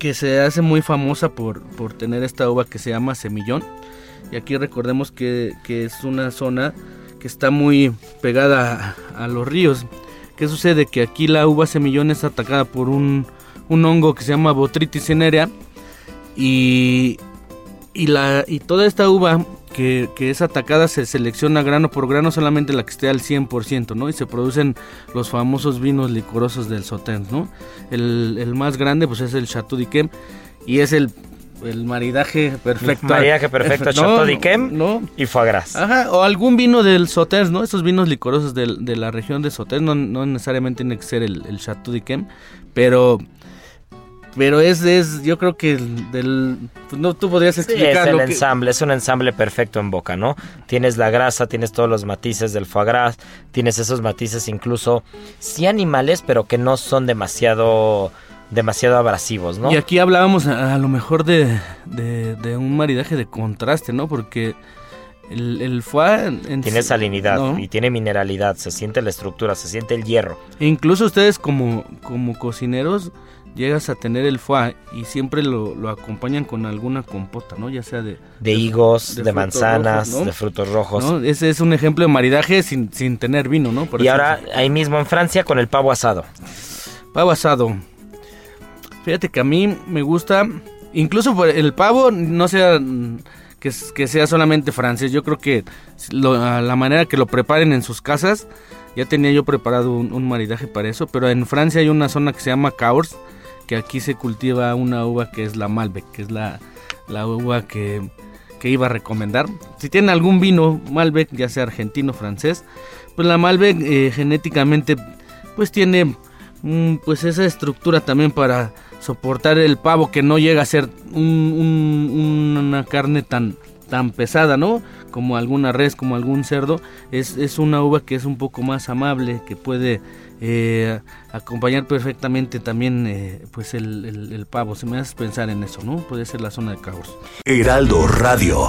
que se hace muy famosa por, por tener esta uva que se llama semillón. Y aquí recordemos que, que es una zona que está muy pegada a, los ríos. ¿Qué sucede? Que aquí la uva semillón es atacada por un, un hongo que se llama Botrytis cinerea y, y, la, y toda esta uva que, es atacada se selecciona grano por grano solamente la que esté al 100%, ¿no? Y se producen los famosos vinos licorosos del Sauternes, ¿no? El, más grande pues es el Chateau d'Yquem y es el, el maridaje perfecto. Maridaje perfecto, Chateau d'Yquem no, y foie gras. Ajá, o algún vino del Sauternes, ¿no? Esos vinos licorosos de, de la región de no, no necesariamente tiene que ser el, el Chateau d'Yquem, pero pero es, es yo creo que del, pues no, tú podrías explicar. es el ensamble, es un ensamble perfecto en boca, ¿no? Tienes la grasa, tienes todos los matices del foie gras, tienes esos matices incluso, sí animales, pero que no son demasiado demasiado abrasivos, ¿no? Y aquí hablábamos a, lo mejor de, de, un maridaje de contraste, ¿no? Porque el, el foie... tiene salinidad y tiene mineralidad, se siente la estructura, se siente el hierro. E incluso ustedes como, como cocineros llegas a tener el foie y siempre lo, lo, acompañan con alguna compota, ¿no? Ya sea de... De, higos, de, manzanas, de frutos rojos. Ese es un ejemplo de maridaje sin, sin tener vino, ¿no? y ahora ahí mismo en Francia con el pavo asado. Pavo asado. Fíjate que a mí me gusta, incluso el pavo no sea que, que sea solamente francés, yo creo que la manera que lo preparen en sus casas, ya tenía yo preparado un, un, maridaje para eso, pero en Francia hay una zona que se llama Cahors, que aquí se cultiva una uva que es la Malbec, que es la, uva que, iba a recomendar. Si tienen algún vino Malbec, ya sea argentino francés, pues la Malbec eh, genéticamente pues tiene mm, pues esa estructura también para soportar el pavo que no llega a ser una carne tan, tan pesada, ¿no? Como alguna res, como algún cerdo. Es, es una uva que es un poco más amable, que puede eh, acompañar perfectamente también eh, pues el, pavo. Se me hace pensar en eso, ¿no? Puede ser la zona de caos. Heraldo Radio.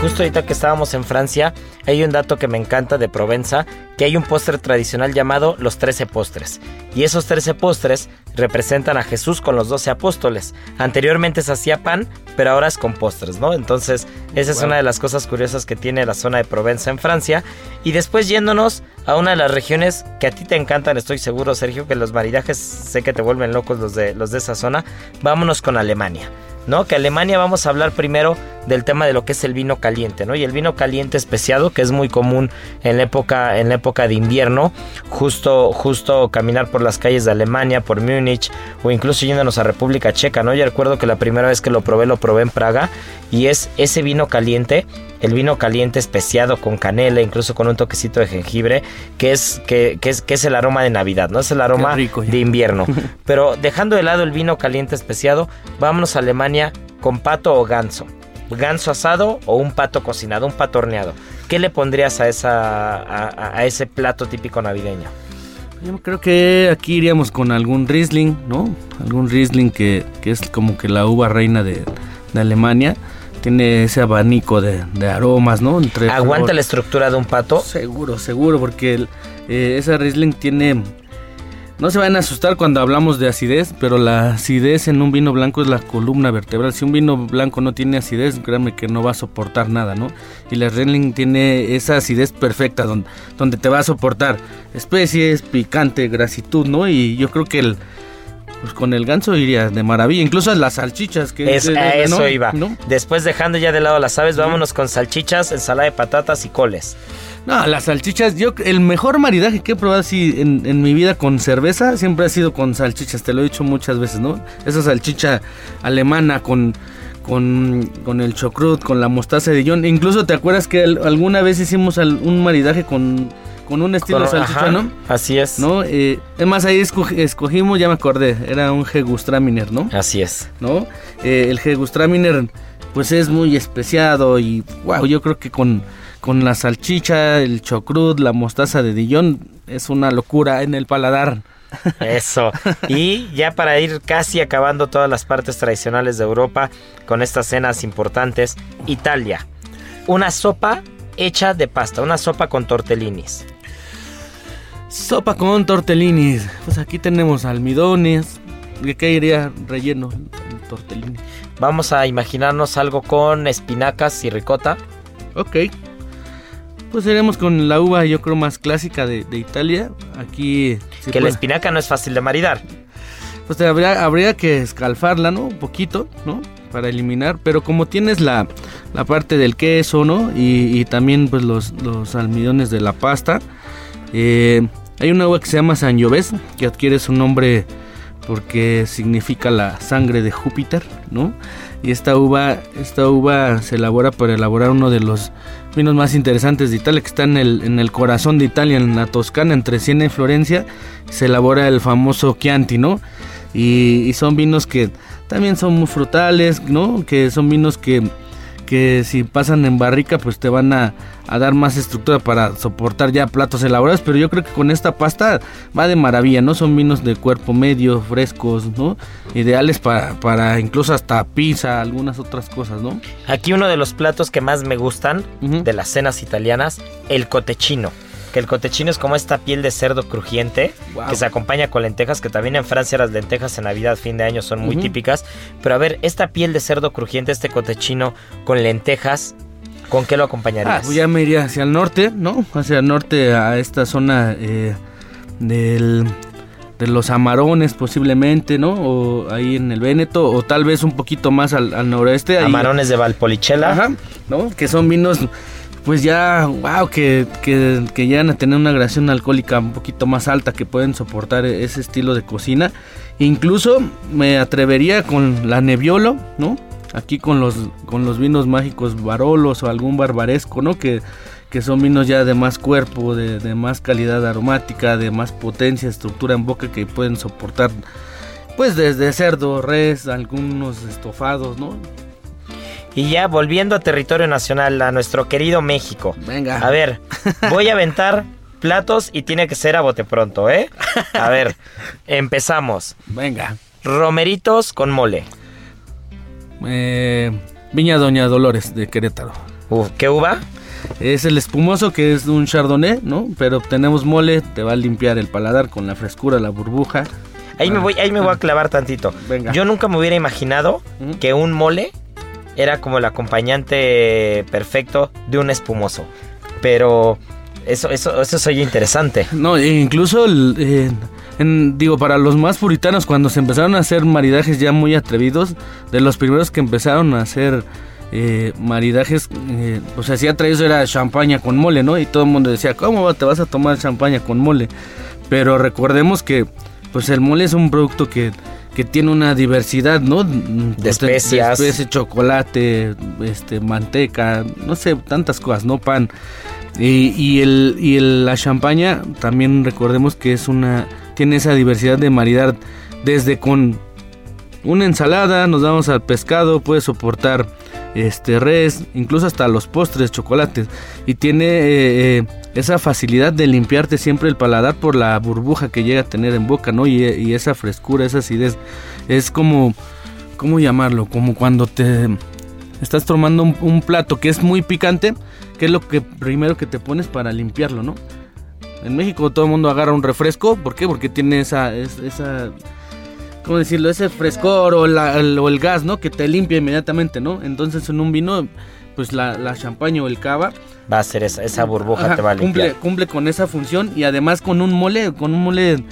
Justo ahorita que estábamos en Francia, hay un dato que me encanta de Provenza, que hay un postre tradicional llamado los trece postres. Y esos trece postres representan a Jesús con los doce apóstoles. Anteriormente se hacía pan, pero ahora es con postres, ¿no? Entonces, esa es una de las cosas curiosas que tiene la zona de Provenza en Francia. Y después yéndonos a una de las regiones que a ti te encantan, estoy seguro, Sergio, que los maridajes sé que te vuelven locos los de, los de esa zona. Vámonos con Alemania. ¿No? Que Alemania vamos a hablar primero del tema de lo que es el vino caliente, ¿no? Y el vino caliente especiado, que es muy común en la época, en la época de invierno, justo, justo caminar por las calles de Alemania, por Múnich, o incluso yéndonos a República Checa, ¿no? Yo recuerdo que la primera vez que lo probé, lo probé en Praga, y es ese vino caliente el vino caliente especiado con canela, incluso con un toquecito de jengibre, que es, que, es, que es el aroma de Navidad, ¿no? Es el aroma de invierno. Pero dejando de lado el vino caliente especiado, vámonos a Alemania con pato o ganso. Ganso asado o un pato cocinado, un pato horneado. ¿Qué le pondrías a, esa, a, ese plato típico navideño? Yo creo que aquí iríamos con algún Riesling, ¿no? Algún Riesling que, que es como que la uva reina de, de Alemania tiene ese abanico de, aromas, ¿no? Entre ¿Aguanta la estructura de un pato? Seguro, seguro, porque eh, esa Riesling tiene... No se van a asustar cuando hablamos de acidez, pero la acidez en un vino blanco es la columna vertebral. Si un vino blanco no tiene acidez, créanme que no va a soportar nada, ¿no? Y la Riesling tiene esa acidez perfecta donde, donde te va a soportar especies, picante, grasitud, ¿no? Y yo creo que el, pues con el ganso iría de maravilla, incluso las salchichas que es, a eso iba. Después dejando ya de lado las aves, vámonos con salchichas, ensalada de patatas y coles. No, las salchichas, yo el mejor maridaje que he probado así en, mi vida con cerveza siempre ha sido con salchichas, te lo he dicho muchas veces, ¿no? Esa salchicha alemana con con, con el chocrut, con la mostaza de Dijon. Incluso te acuerdas que alguna vez hicimos un maridaje con con un estilo salchicha, ¿no? Así es. ¿No? Eh, es más, ahí escogimos, ya me acordé, era un Gegustraminer, ¿no? Así es. ¿No? Eh, el Gegustraminer, pues es muy especiado y, wow, yo creo que con, con la salchicha, el chocrut, la mostaza de Dijon, es una locura en el paladar. Eso. Y ya para ir casi acabando todas las partes tradicionales de Europa con estas cenas importantes, Italia. Una sopa hecha de pasta, una sopa con tortellinis. Sopa con tortellinis. Pues aquí tenemos almidones. ¿De qué iría relleno el tortellini? Vamos a imaginarnos algo con espinacas y ricota. Ok. Pues iremos con la uva, yo creo, más clásica de, Italia. Aquí. que la espinaca no es fácil de maridar. Pues habría, habría que escalfarla, ¿no? Un poquito, ¿no? Para eliminar. Pero como tienes la, la parte del queso, ¿no? Y, también, pues, los, los almidones de la pasta. Eh, hay una uva que se llama Sangiovese, que adquiere su nombre porque significa la sangre de Júpiter, ¿no? Y esta uva, esta uva se elabora para elaborar uno de los vinos más interesantes de Italia, que está en el, en el corazón de Italia, en la Toscana, entre Siena y Florencia. Se elabora el famoso Chianti, ¿no? Y, y son vinos que también son muy frutales, ¿no? Que son vinos que que si pasan en barrica pues te van a, dar más estructura para soportar ya platos elaborados, pero yo creo que con esta pasta va de maravilla, ¿no? Son vinos de cuerpo medio, frescos, ¿no? Ideales para, para incluso hasta pizza, algunas otras cosas, ¿no? Aquí uno de los platos que más me gustan de las cenas italianas, el cotechino que el cotechino es como esta piel de cerdo crujiente que se acompaña con lentejas, que también en Francia las lentejas en Navidad, fin de año son muy típicas. Pero a ver, esta piel de cerdo crujiente, este cotechino con lentejas, ¿con qué lo acompañarías? Ah, pues ya me iría hacia el norte, ¿no? Hacia el norte, a esta zona eh, del de los Amarones posiblemente, ¿no? O ahí en el Véneto, o tal vez un poquito más al, noroeste. Amarones de Valpolicella. Ajá, ¿no? Que son vinos pues ya, wow, que, que, que, llegan a tener una gradación alcohólica un poquito más alta, que pueden soportar ese estilo de cocina. Incluso me atrevería con la Nebbiolo, ¿no? Aquí con los, con los vinos mágicos Barolos o algún barbaresco, ¿no? Que, que son vinos ya de más cuerpo, de, de más calidad aromática, de más potencia, estructura en boca que pueden soportar, pues desde cerdo, res, algunos estofados, ¿no? Y ya volviendo a territorio nacional, a nuestro querido México. Venga. A ver, voy a aventar platos y tiene que ser a bote pronto, ¿eh? A ver, empezamos. Venga. Romeritos con mole. Eh, Viña Doña Dolores de Querétaro. ¿Qué uva? Es el espumoso que es un chardonnay, ¿no? Pero tenemos mole, te va a limpiar el paladar con la frescura, la burbuja. Ahí me voy, ahí me voy a clavar tantito. Venga. Yo nunca me hubiera imaginado que un mole era como el acompañante perfecto de un espumoso. Pero eso, eso, eso soy interesante. No, e incluso eh, digo, para los más puritanos, cuando se empezaron a hacer maridajes ya muy atrevidos, de los primeros que empezaron a hacer eh, maridajes, eh, pues se hacía traído era champaña con mole, ¿no? Y todo el mundo decía, ¿cómo te vas a tomar champaña con mole? Pero recordemos que, pues el mole es un producto que que tiene una diversidad, ¿no? De especias. De especie, chocolate, este, manteca, no sé, tantas cosas, ¿no? Pan. Y, y, el, y el- la champaña también recordemos que es una tiene esa diversidad de maridar desde con una ensalada, nos vamos al pescado, puede soportar este res, incluso hasta los postres, chocolates y tiene eh, eh, esa facilidad de limpiarte siempre el paladar por la burbuja que llega a tener en boca, ¿no? Y, esa frescura, esa acidez es como ¿cómo llamarlo? Como cuando te estás tomando un, plato que es muy picante, que es lo que primero que te pones para limpiarlo, ¿no? En México todo el mundo agarra un refresco, ¿por qué? Porque tiene esa, es- esa, ¿cómo decirlo? Ese frescor o, el, o el gas, ¿no? Que te limpia inmediatamente, ¿no? Entonces en un vino, pues la, la champaña o el cava Va a ser esa, esa burbuja ajá, te va a limpiar. cumple, cumple con esa función y además con un mole, con un mole,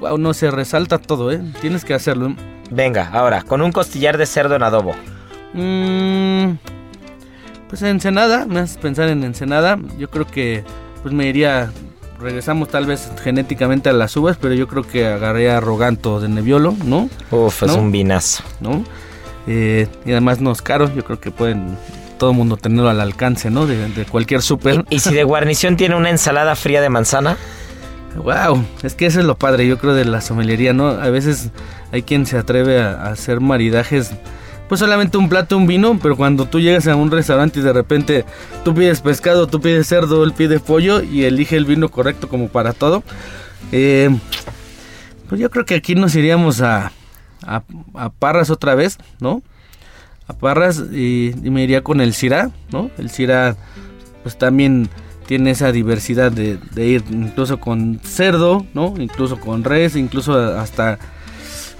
wow, no se resalta todo, ¿eh? Tienes que hacerlo. Venga, ahora, con un costillar de cerdo en adobo. Mm, pues Ensenada, me haces pensar en Ensenada. Yo creo que pues me iría, regresamos tal vez genéticamente a las uvas, pero yo creo que agarraría Roganto de Nebbiolo, ¿no? Uf, es un vinazo. ¿No? Eh, y además no es caro, yo creo que pueden todo el mundo tenerlo al alcance, ¿no? De, de cualquier súper. Y si de guarnición tiene una ensalada fría de manzana, Wow, es que eso es lo padre, yo creo, de la somelería, ¿no? A veces hay quien se atreve a, a hacer maridajes, pues solamente un plato, un vino, pero cuando tú llegas a un restaurante y de repente tú pides pescado, tú pides cerdo, él pide pollo y elige el vino correcto como para todo, eh, pues yo creo que aquí nos iríamos a, a, a Parras otra vez, ¿no? A Parras y, y me iría con el Syrah, ¿no? El Syrah, pues también tiene esa diversidad de, de ir incluso con cerdo, ¿no? Incluso con res, incluso hasta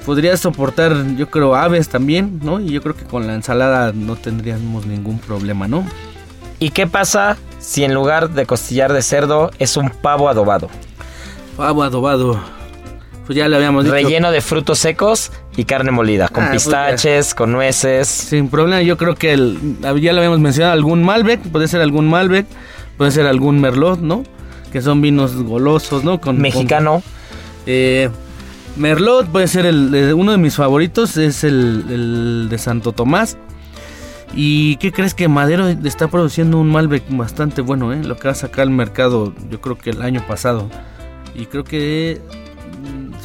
podría soportar, yo creo, aves también, ¿no? Y yo creo que con la ensalada no tendríamos ningún problema, ¿no? ¿y qué pasa si en lugar de costillar de cerdo es un pavo adobado? Pavo adobado. Pues ya le habíamos dicho. Relleno de frutos secos y carne molida, con Ah, pues pistaches, con nueces. Sin problema, yo creo que el, ya lo habíamos mencionado, algún Malbec, puede ser algún Malbec, puede ser algún Merlot, ¿no? Que son vinos golosos, ¿no? Con, Mexicano, Eh, Merlot puede ser el, eh, uno de mis favoritos, es el, el de Santo Tomás. ¿Y qué crees que Madero está produciendo un Malbec bastante bueno, eh? Lo que va a sacar al mercado, yo creo que el año pasado. Y creo que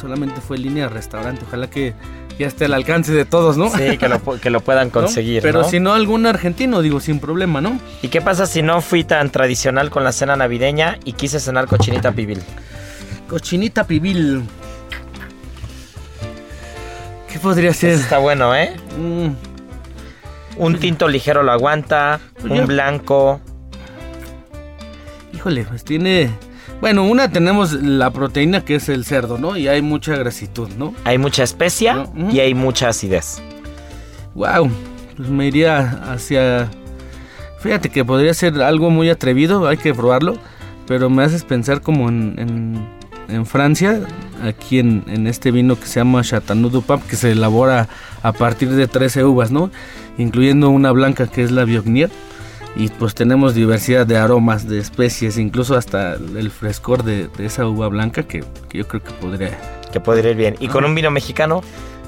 solamente fue línea de restaurante. Ojalá que ya esté al alcance de todos, ¿no? sí, que lo, que lo puedan ¿No? conseguir. Pero ¿no? si no, algún argentino, digo, sin problema, ¿no? ¿Y qué pasa si no fui tan tradicional con la cena navideña y quise cenar cochinita pibil? Cochinita pibil. ¿Qué podría ser? Está bueno, ¿eh? Mm, Un tinto ligero lo aguanta, Pues un blanco. Híjole, pues tiene... Bueno, una tenemos la proteína que es el cerdo, ¿no? Y hay mucha grasitud, ¿no? Hay mucha especia No, y hay mucha acidez. Wow, pues me iría hacia... Fíjate que podría ser algo muy atrevido, hay que probarlo, pero me haces pensar como en, en, en Francia, aquí en, en este vino que se llama Chateauneuf du Pape, que se elabora a partir de 13 uvas, ¿no? Incluyendo una blanca que es la Viognier. Y pues tenemos diversidad de aromas, de especies, incluso hasta el frescor de, de esa uva blanca que, que yo creo que podría Que podría ir bien. ¿Y con un vino mexicano?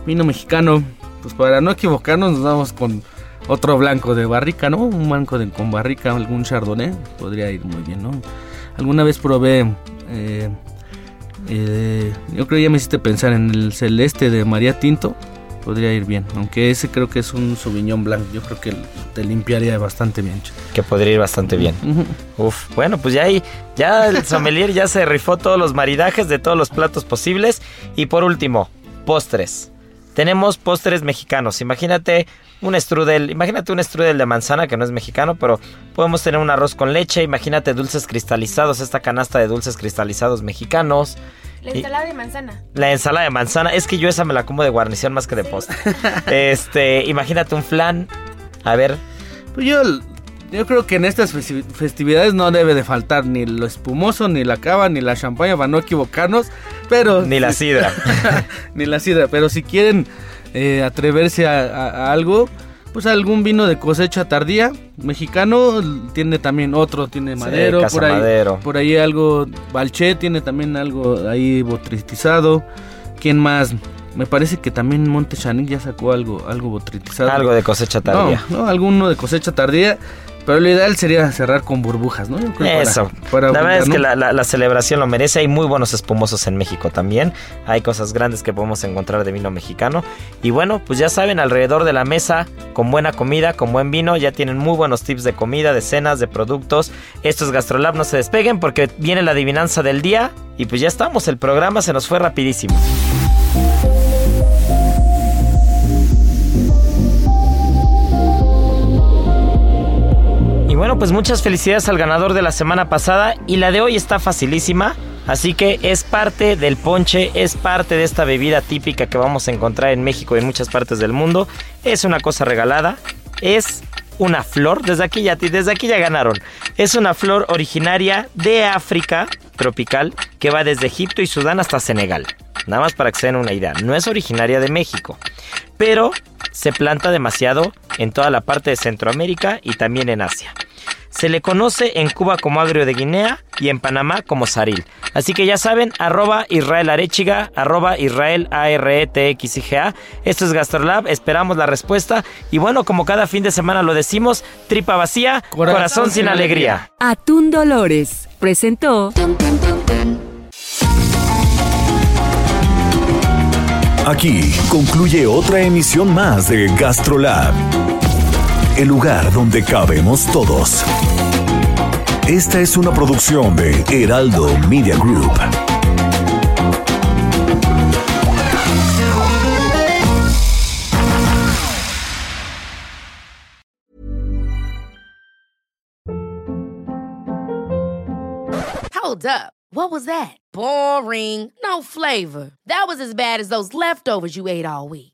Vino mexicano, pues para no equivocarnos nos vamos con otro blanco de barrica, ¿no? Un blanco de, con barrica, algún chardonnay, podría ir muy bien, ¿no? Alguna vez probé, eh, eh, yo creo que ya me hiciste pensar en el celeste de María Tinto, podría ir bien, aunque ese creo que es un Sauvignon Blanc, yo creo que te limpiaría bastante bien. Que podría ir bastante bien. Uf, bueno, pues ya ahí, ya el sommelier ya se rifó todos los maridajes de todos los platos posibles. Y por último, postres. Tenemos postres mexicanos. Imagínate un strudel, imagínate un strudel de manzana que no es mexicano, pero podemos tener un arroz con leche. Imagínate dulces cristalizados, esta canasta de dulces cristalizados mexicanos. La ensalada de manzana. La ensalada de manzana, es que yo esa me la como de guarnición más que de postre. Este, imagínate un flan. A ver, Pues yo, yo creo que en estas festi- festividades no debe de faltar ni lo espumoso, ni la cava, ni la champaña para no equivocarnos, pero... ni la sidra. ni la sidra, pero si quieren eh, atreverse a, a- a algo, pues algún vino de cosecha tardía, mexicano, tiene también otro, tiene madero, por ahí, Madero. por ahí algo, Balché tiene también algo ahí botritizado, ¿quién más? Me parece que también Monte Chanic ya sacó algo, algo botritizado. Algo de cosecha tardía. No, no, alguno de cosecha tardía. Pero lo ideal sería cerrar con burbujas, ¿no? Eso. la verdad es que la, celebración lo merece. Hay muy buenos espumosos en México también. Hay cosas grandes que podemos encontrar de vino mexicano. Y bueno, pues ya saben, alrededor de la mesa, con buena comida, con buen vino, ya tienen muy buenos tips de comida, de cenas, de productos. Esto es Gastrolab, no se despeguen porque viene la adivinanza del día. Y pues ya estamos, el programa se nos fue rapidísimo. Bueno, pues muchas felicidades al ganador de la semana pasada y la de hoy está facilísima. Así que es parte del ponche, es parte de esta bebida típica que vamos a encontrar en México y en muchas partes del mundo. Es una cosa regalada, es una flor, desde aquí ya, desde aquí ya ganaron. Es una flor originaria de África tropical que va desde Egipto y Sudán hasta Senegal. Nada más para que se den una idea, no es originaria de México, pero se planta demasiado en toda la parte de Centroamérica y también en Asia. Se le conoce en Cuba como agrio de Guinea y en Panamá como saril. Así que ya saben, arroba Israel Arechiga, arroba Israel a r e t x -I -G -A. Esto es Gastrolab, esperamos la respuesta. Y bueno, como cada fin de semana lo decimos, tripa vacía, corazón, sin, alegría. Atún Dolores presentó... Aquí concluye otra emisión más de Gastrolab el lugar donde cabemos todos. Esta es una producción de Heraldo Media Group. Hold up. What was that? Boring. No flavor. That was as bad as those leftovers you ate all week.